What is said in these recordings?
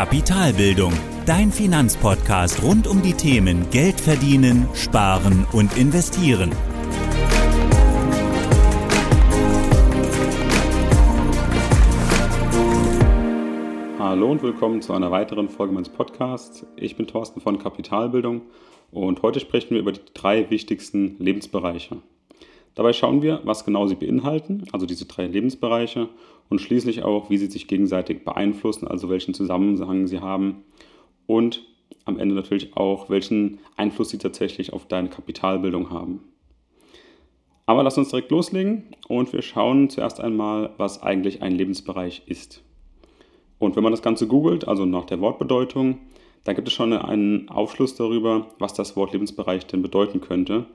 Kapitalbildung, dein Finanzpodcast rund um die Themen Geld verdienen, sparen und investieren. Hallo und willkommen zu einer weiteren Folge meines Podcasts. Ich bin Thorsten von Kapitalbildung und heute sprechen wir über die drei wichtigsten Lebensbereiche. Dabei schauen wir, was genau sie beinhalten, also diese drei Lebensbereiche, und schließlich auch, wie sie sich gegenseitig beeinflussen, also welchen Zusammenhang sie haben und am Ende natürlich auch, welchen Einfluss sie tatsächlich auf deine Kapitalbildung haben. Aber lass uns direkt loslegen und wir schauen zuerst einmal, was eigentlich ein Lebensbereich ist. Und wenn man das Ganze googelt, also nach der Wortbedeutung, dann gibt es schon einen Aufschluss darüber, was das Wort Lebensbereich denn bedeuten könnte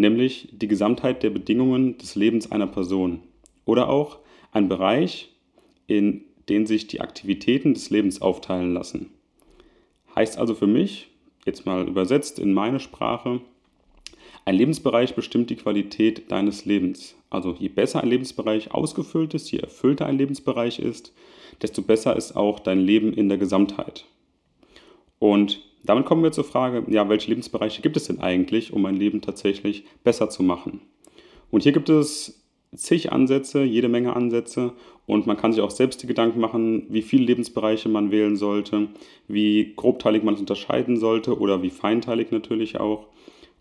nämlich die Gesamtheit der Bedingungen des Lebens einer Person oder auch ein Bereich, in den sich die Aktivitäten des Lebens aufteilen lassen. Heißt also für mich, jetzt mal übersetzt in meine Sprache, ein Lebensbereich bestimmt die Qualität deines Lebens. Also je besser ein Lebensbereich ausgefüllt ist, je erfüllter ein Lebensbereich ist, desto besser ist auch dein Leben in der Gesamtheit. Und damit kommen wir zur Frage, ja, welche Lebensbereiche gibt es denn eigentlich, um mein Leben tatsächlich besser zu machen? Und hier gibt es zig Ansätze, jede Menge Ansätze und man kann sich auch selbst die Gedanken machen, wie viele Lebensbereiche man wählen sollte, wie grobteilig man es unterscheiden sollte oder wie feinteilig natürlich auch.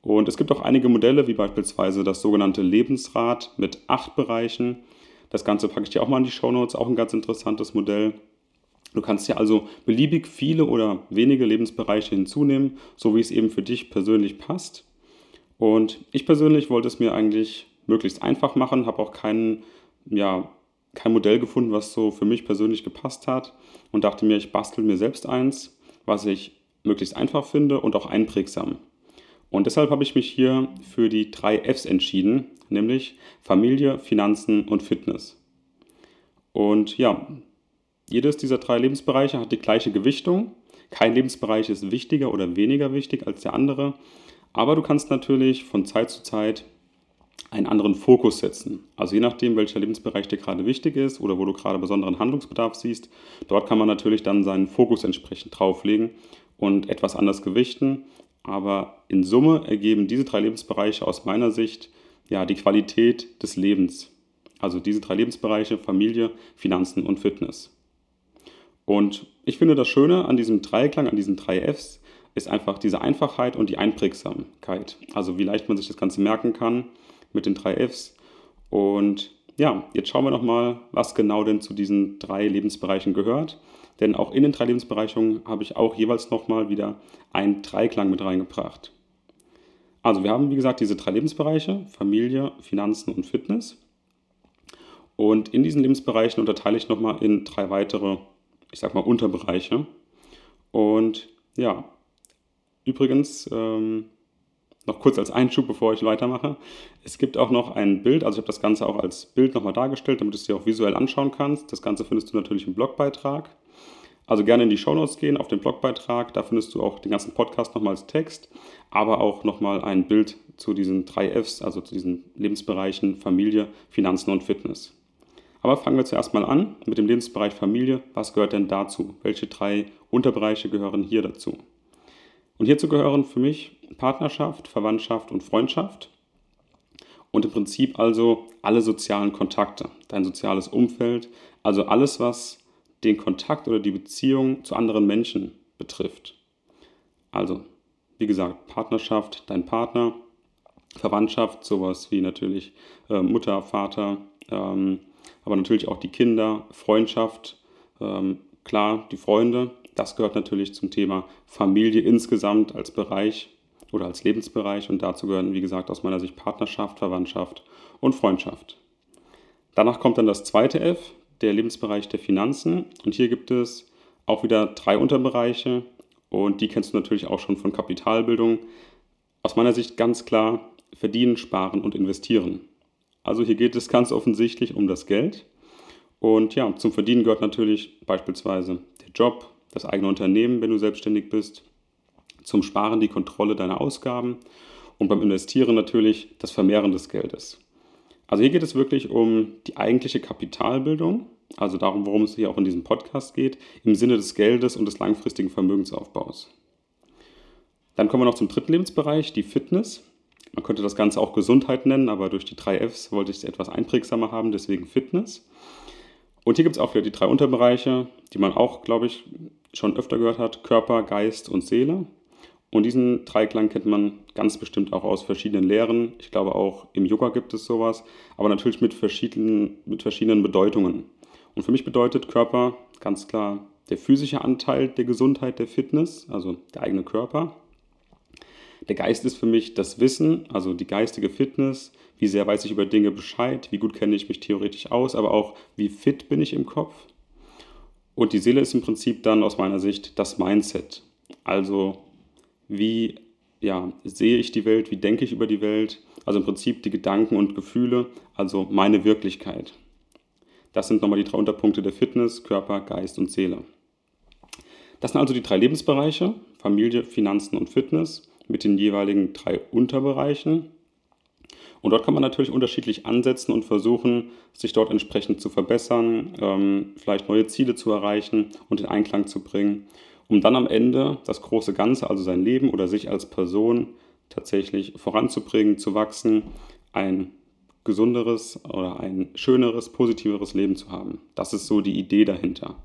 Und es gibt auch einige Modelle, wie beispielsweise das sogenannte Lebensrad mit acht Bereichen. Das Ganze packe ich dir auch mal in die Show Notes, auch ein ganz interessantes Modell. Du kannst ja also beliebig viele oder wenige Lebensbereiche hinzunehmen, so wie es eben für dich persönlich passt. Und ich persönlich wollte es mir eigentlich möglichst einfach machen, habe auch kein, ja, kein Modell gefunden, was so für mich persönlich gepasst hat und dachte mir, ich bastel mir selbst eins, was ich möglichst einfach finde und auch einprägsam. Und deshalb habe ich mich hier für die drei Fs entschieden, nämlich Familie, Finanzen und Fitness. Und ja, jedes dieser drei Lebensbereiche hat die gleiche Gewichtung. Kein Lebensbereich ist wichtiger oder weniger wichtig als der andere. Aber du kannst natürlich von Zeit zu Zeit einen anderen Fokus setzen. Also je nachdem, welcher Lebensbereich dir gerade wichtig ist oder wo du gerade besonderen Handlungsbedarf siehst, dort kann man natürlich dann seinen Fokus entsprechend drauflegen und etwas anders gewichten. Aber in Summe ergeben diese drei Lebensbereiche aus meiner Sicht ja die Qualität des Lebens. Also diese drei Lebensbereiche Familie, Finanzen und Fitness. Und ich finde das Schöne an diesem Dreiklang, an diesen drei Fs, ist einfach diese Einfachheit und die Einprägsamkeit. Also wie leicht man sich das Ganze merken kann mit den drei Fs. Und ja, jetzt schauen wir nochmal, was genau denn zu diesen drei Lebensbereichen gehört. Denn auch in den drei Lebensbereichen habe ich auch jeweils nochmal wieder einen Dreiklang mit reingebracht. Also wir haben, wie gesagt, diese drei Lebensbereiche, Familie, Finanzen und Fitness. Und in diesen Lebensbereichen unterteile ich nochmal in drei weitere ich sag mal, Unterbereiche. Und ja, übrigens, ähm, noch kurz als Einschub, bevor ich weitermache. Es gibt auch noch ein Bild, also ich habe das Ganze auch als Bild nochmal dargestellt, damit du es dir auch visuell anschauen kannst. Das Ganze findest du natürlich im Blogbeitrag. Also gerne in die Shownotes gehen, auf den Blogbeitrag. Da findest du auch den ganzen Podcast nochmal als Text, aber auch nochmal ein Bild zu diesen drei Fs, also zu diesen Lebensbereichen Familie, Finanzen und Fitness. Aber fangen wir zuerst mal an mit dem Lebensbereich Familie. Was gehört denn dazu? Welche drei Unterbereiche gehören hier dazu? Und hierzu gehören für mich Partnerschaft, Verwandtschaft und Freundschaft. Und im Prinzip also alle sozialen Kontakte, dein soziales Umfeld, also alles, was den Kontakt oder die Beziehung zu anderen Menschen betrifft. Also, wie gesagt, Partnerschaft, dein Partner, Verwandtschaft, sowas wie natürlich äh, Mutter, Vater, ähm, aber natürlich auch die Kinder, Freundschaft, ähm, klar, die Freunde. Das gehört natürlich zum Thema Familie insgesamt als Bereich oder als Lebensbereich und dazu gehören, wie gesagt, aus meiner Sicht Partnerschaft, Verwandtschaft und Freundschaft. Danach kommt dann das zweite F, der Lebensbereich der Finanzen und hier gibt es auch wieder drei Unterbereiche und die kennst du natürlich auch schon von Kapitalbildung. Aus meiner Sicht ganz klar verdienen, sparen und investieren. Also hier geht es ganz offensichtlich um das Geld. Und ja, zum Verdienen gehört natürlich beispielsweise der Job, das eigene Unternehmen, wenn du selbstständig bist. Zum Sparen die Kontrolle deiner Ausgaben und beim Investieren natürlich das Vermehren des Geldes. Also hier geht es wirklich um die eigentliche Kapitalbildung also darum, worum es hier auch in diesem Podcast geht, im Sinne des Geldes und des langfristigen Vermögensaufbaus. Dann kommen wir noch zum dritten Lebensbereich, die Fitness. Man könnte das Ganze auch Gesundheit nennen, aber durch die drei Fs wollte ich es etwas einprägsamer haben, deswegen Fitness. Und hier gibt es auch wieder die drei Unterbereiche, die man auch, glaube ich, schon öfter gehört hat: Körper, Geist und Seele. Und diesen Dreiklang kennt man ganz bestimmt auch aus verschiedenen Lehren. Ich glaube auch im Yoga gibt es sowas, aber natürlich mit verschiedenen, mit verschiedenen Bedeutungen. Und für mich bedeutet Körper ganz klar der physische Anteil der Gesundheit, der Fitness, also der eigene Körper. Der Geist ist für mich das Wissen, also die geistige Fitness. Wie sehr weiß ich über Dinge Bescheid? Wie gut kenne ich mich theoretisch aus? Aber auch, wie fit bin ich im Kopf? Und die Seele ist im Prinzip dann aus meiner Sicht das Mindset. Also, wie ja, sehe ich die Welt? Wie denke ich über die Welt? Also im Prinzip die Gedanken und Gefühle, also meine Wirklichkeit. Das sind nochmal die drei Unterpunkte der Fitness, Körper, Geist und Seele. Das sind also die drei Lebensbereiche, Familie, Finanzen und Fitness mit den jeweiligen drei Unterbereichen. Und dort kann man natürlich unterschiedlich ansetzen und versuchen, sich dort entsprechend zu verbessern, ähm, vielleicht neue Ziele zu erreichen und in Einklang zu bringen, um dann am Ende das große Ganze, also sein Leben oder sich als Person tatsächlich voranzubringen, zu wachsen, ein gesunderes oder ein schöneres, positiveres Leben zu haben. Das ist so die Idee dahinter.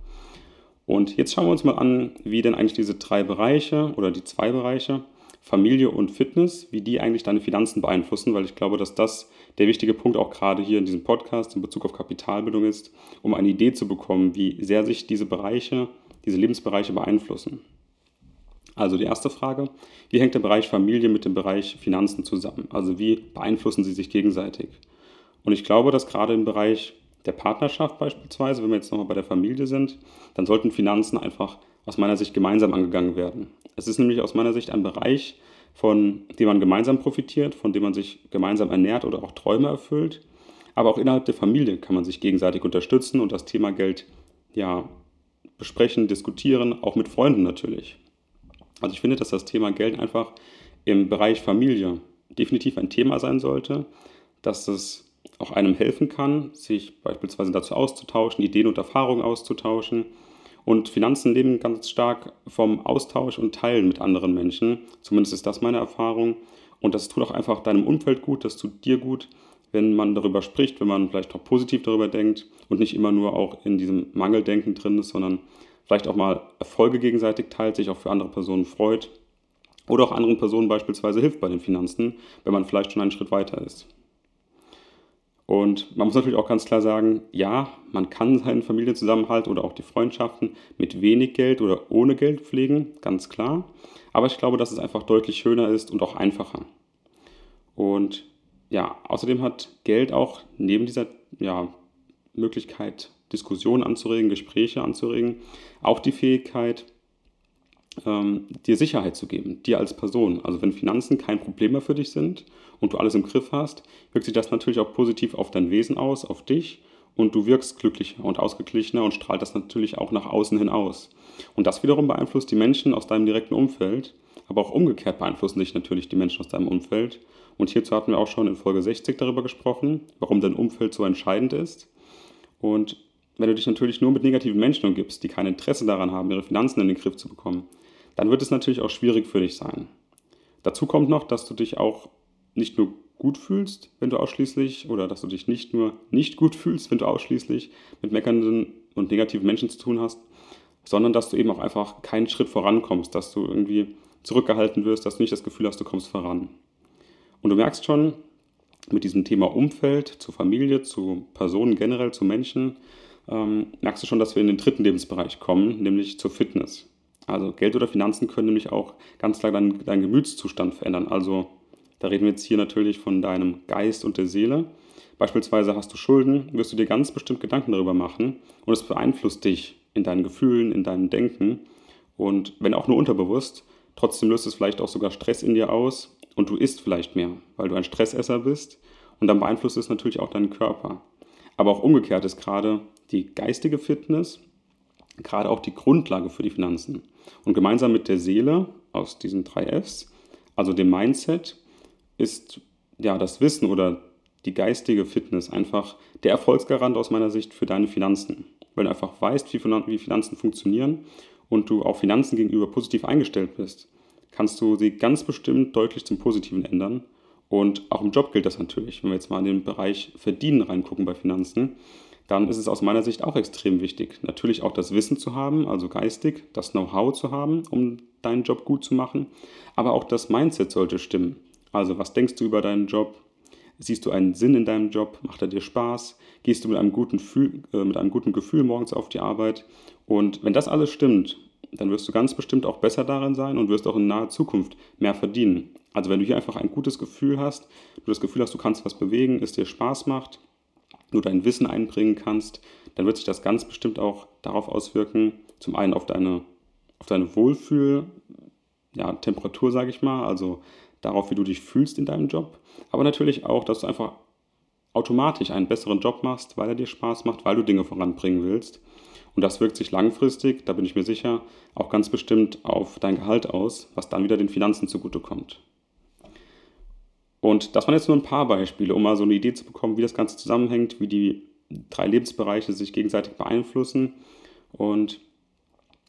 Und jetzt schauen wir uns mal an, wie denn eigentlich diese drei Bereiche oder die zwei Bereiche Familie und Fitness, wie die eigentlich deine Finanzen beeinflussen, weil ich glaube, dass das der wichtige Punkt auch gerade hier in diesem Podcast in Bezug auf Kapitalbildung ist, um eine Idee zu bekommen, wie sehr sich diese Bereiche, diese Lebensbereiche beeinflussen. Also die erste Frage, wie hängt der Bereich Familie mit dem Bereich Finanzen zusammen? Also wie beeinflussen sie sich gegenseitig? Und ich glaube, dass gerade im Bereich der Partnerschaft beispielsweise, wenn wir jetzt nochmal bei der Familie sind, dann sollten Finanzen einfach aus meiner Sicht gemeinsam angegangen werden. Es ist nämlich aus meiner Sicht ein Bereich, von dem man gemeinsam profitiert, von dem man sich gemeinsam ernährt oder auch Träume erfüllt. Aber auch innerhalb der Familie kann man sich gegenseitig unterstützen und das Thema Geld ja besprechen, diskutieren, auch mit Freunden natürlich. Also ich finde, dass das Thema Geld einfach im Bereich Familie definitiv ein Thema sein sollte, dass es auch einem helfen kann, sich beispielsweise dazu auszutauschen, Ideen und Erfahrungen auszutauschen und Finanzen leben ganz stark vom Austausch und Teilen mit anderen Menschen. Zumindest ist das meine Erfahrung. Und das tut auch einfach deinem Umfeld gut, das tut dir gut, wenn man darüber spricht, wenn man vielleicht auch positiv darüber denkt und nicht immer nur auch in diesem Mangeldenken drin ist, sondern vielleicht auch mal Erfolge gegenseitig teilt, sich auch für andere Personen freut oder auch anderen Personen beispielsweise hilft bei den Finanzen, wenn man vielleicht schon einen Schritt weiter ist. Und man muss natürlich auch ganz klar sagen, ja, man kann seinen Familienzusammenhalt oder auch die Freundschaften mit wenig Geld oder ohne Geld pflegen, ganz klar. Aber ich glaube, dass es einfach deutlich schöner ist und auch einfacher. Und ja, außerdem hat Geld auch neben dieser ja, Möglichkeit, Diskussionen anzuregen, Gespräche anzuregen, auch die Fähigkeit, ähm, dir Sicherheit zu geben, dir als Person. Also wenn Finanzen kein Problem mehr für dich sind und du alles im Griff hast, wirkt sich das natürlich auch positiv auf dein Wesen aus, auf dich und du wirkst glücklicher und ausgeglichener und strahlt das natürlich auch nach außen hin aus. Und das wiederum beeinflusst die Menschen aus deinem direkten Umfeld, aber auch umgekehrt beeinflussen sich natürlich die Menschen aus deinem Umfeld. Und hierzu hatten wir auch schon in Folge 60 darüber gesprochen, warum dein Umfeld so entscheidend ist. Und wenn du dich natürlich nur mit negativen Menschen umgibst, die kein Interesse daran haben, ihre Finanzen in den Griff zu bekommen, dann wird es natürlich auch schwierig für dich sein. Dazu kommt noch, dass du dich auch nicht nur gut fühlst, wenn du ausschließlich, oder dass du dich nicht nur nicht gut fühlst, wenn du ausschließlich mit meckernden und negativen Menschen zu tun hast, sondern dass du eben auch einfach keinen Schritt vorankommst, dass du irgendwie zurückgehalten wirst, dass du nicht das Gefühl hast, du kommst voran. Und du merkst schon, mit diesem Thema Umfeld, zur Familie, zu Personen generell, zu Menschen, ähm, merkst du schon, dass wir in den dritten Lebensbereich kommen, nämlich zur Fitness. Also Geld oder Finanzen können nämlich auch ganz klar deinen, deinen Gemütszustand verändern. Also da reden wir jetzt hier natürlich von deinem Geist und der Seele. Beispielsweise hast du Schulden, wirst du dir ganz bestimmt Gedanken darüber machen und es beeinflusst dich in deinen Gefühlen, in deinem Denken und wenn auch nur unterbewusst, trotzdem löst es vielleicht auch sogar Stress in dir aus und du isst vielleicht mehr, weil du ein Stressesser bist und dann beeinflusst es natürlich auch deinen Körper. Aber auch umgekehrt ist gerade die geistige Fitness gerade auch die Grundlage für die Finanzen. Und gemeinsam mit der Seele aus diesen drei Fs, also dem Mindset, ist ja das Wissen oder die geistige Fitness einfach der Erfolgsgarant aus meiner Sicht für deine Finanzen. weil du einfach weißt, wie Finanzen funktionieren und du auch Finanzen gegenüber positiv eingestellt bist, kannst du sie ganz bestimmt deutlich zum Positiven ändern. Und auch im Job gilt das natürlich. Wenn wir jetzt mal in den Bereich Verdienen reingucken bei Finanzen, dann ist es aus meiner Sicht auch extrem wichtig, natürlich auch das Wissen zu haben, also geistig, das Know-how zu haben, um deinen Job gut zu machen, aber auch das Mindset sollte stimmen. Also was denkst du über deinen Job? Siehst du einen Sinn in deinem Job? Macht er dir Spaß? Gehst du mit einem guten, Gefühl, äh, mit einem guten Gefühl morgens auf die Arbeit? Und wenn das alles stimmt, dann wirst du ganz bestimmt auch besser darin sein und wirst auch in naher Zukunft mehr verdienen. Also wenn du hier einfach ein gutes Gefühl hast, du das Gefühl hast, du kannst was bewegen, es dir Spaß macht, du dein Wissen einbringen kannst, dann wird sich das ganz bestimmt auch darauf auswirken, zum einen auf deine, auf deine Wohlfühl, ja, Temperatur, sage ich mal, also darauf, wie du dich fühlst in deinem Job, aber natürlich auch, dass du einfach automatisch einen besseren Job machst, weil er dir Spaß macht, weil du Dinge voranbringen willst. Und das wirkt sich langfristig, da bin ich mir sicher, auch ganz bestimmt auf dein Gehalt aus, was dann wieder den Finanzen zugutekommt. Und das waren jetzt nur ein paar Beispiele, um mal so eine Idee zu bekommen, wie das Ganze zusammenhängt, wie die drei Lebensbereiche sich gegenseitig beeinflussen. Und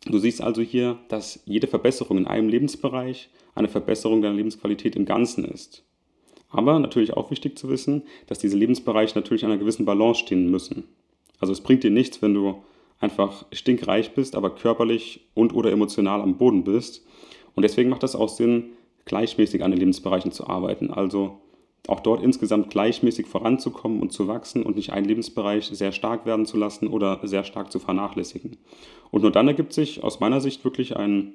du siehst also hier, dass jede Verbesserung in einem Lebensbereich eine Verbesserung deiner Lebensqualität im Ganzen ist. Aber natürlich auch wichtig zu wissen, dass diese Lebensbereiche natürlich einer gewissen Balance stehen müssen. Also es bringt dir nichts, wenn du einfach stinkreich bist, aber körperlich und oder emotional am Boden bist. Und deswegen macht das auch Sinn, gleichmäßig an den Lebensbereichen zu arbeiten. Also auch dort insgesamt gleichmäßig voranzukommen und zu wachsen und nicht einen Lebensbereich sehr stark werden zu lassen oder sehr stark zu vernachlässigen. Und nur dann ergibt sich aus meiner Sicht wirklich ein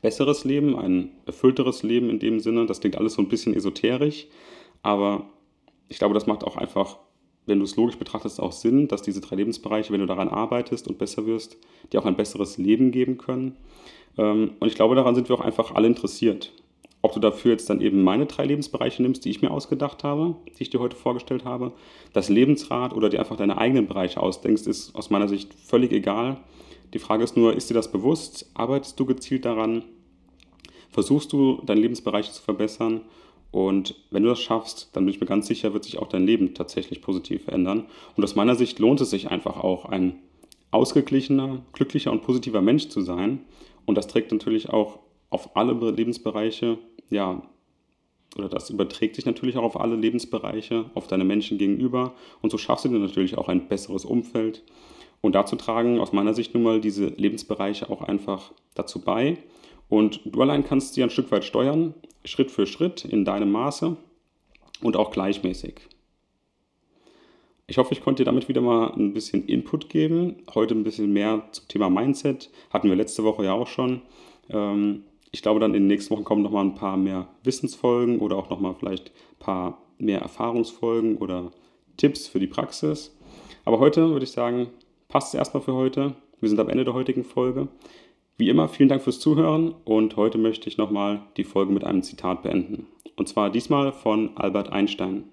besseres Leben, ein erfüllteres Leben in dem Sinne. Das klingt alles so ein bisschen esoterisch, aber ich glaube, das macht auch einfach, wenn du es logisch betrachtest, auch Sinn, dass diese drei Lebensbereiche, wenn du daran arbeitest und besser wirst, dir auch ein besseres Leben geben können. Ähm, und ich glaube, daran sind wir auch einfach alle interessiert. Ob du dafür jetzt dann eben meine drei Lebensbereiche nimmst, die ich mir ausgedacht habe, die ich dir heute vorgestellt habe, das Lebensrad oder dir einfach deine eigenen Bereiche ausdenkst, ist aus meiner Sicht völlig egal. Die Frage ist nur, ist dir das bewusst? Arbeitest du gezielt daran? Versuchst du, deine Lebensbereiche zu verbessern? Und wenn du das schaffst, dann bin ich mir ganz sicher, wird sich auch dein Leben tatsächlich positiv verändern. Und aus meiner Sicht lohnt es sich einfach auch, ein ausgeglichener, glücklicher und positiver Mensch zu sein. Und das trägt natürlich auch auf alle Lebensbereiche, ja, oder das überträgt sich natürlich auch auf alle Lebensbereiche, auf deine Menschen gegenüber. Und so schaffst du dir natürlich auch ein besseres Umfeld. Und dazu tragen aus meiner Sicht nun mal diese Lebensbereiche auch einfach dazu bei. Und du allein kannst sie ein Stück weit steuern, Schritt für Schritt in deinem Maße und auch gleichmäßig. Ich hoffe, ich konnte dir damit wieder mal ein bisschen Input geben. Heute ein bisschen mehr zum Thema Mindset. Hatten wir letzte Woche ja auch schon. Ähm, ich glaube, dann in den nächsten Wochen kommen noch mal ein paar mehr Wissensfolgen oder auch noch mal vielleicht ein paar mehr Erfahrungsfolgen oder Tipps für die Praxis. Aber heute würde ich sagen, passt es erstmal für heute. Wir sind am Ende der heutigen Folge. Wie immer, vielen Dank fürs Zuhören und heute möchte ich nochmal die Folge mit einem Zitat beenden. Und zwar diesmal von Albert Einstein.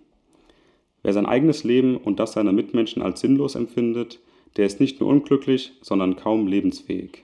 Wer sein eigenes Leben und das seiner Mitmenschen als sinnlos empfindet, der ist nicht nur unglücklich, sondern kaum lebensfähig.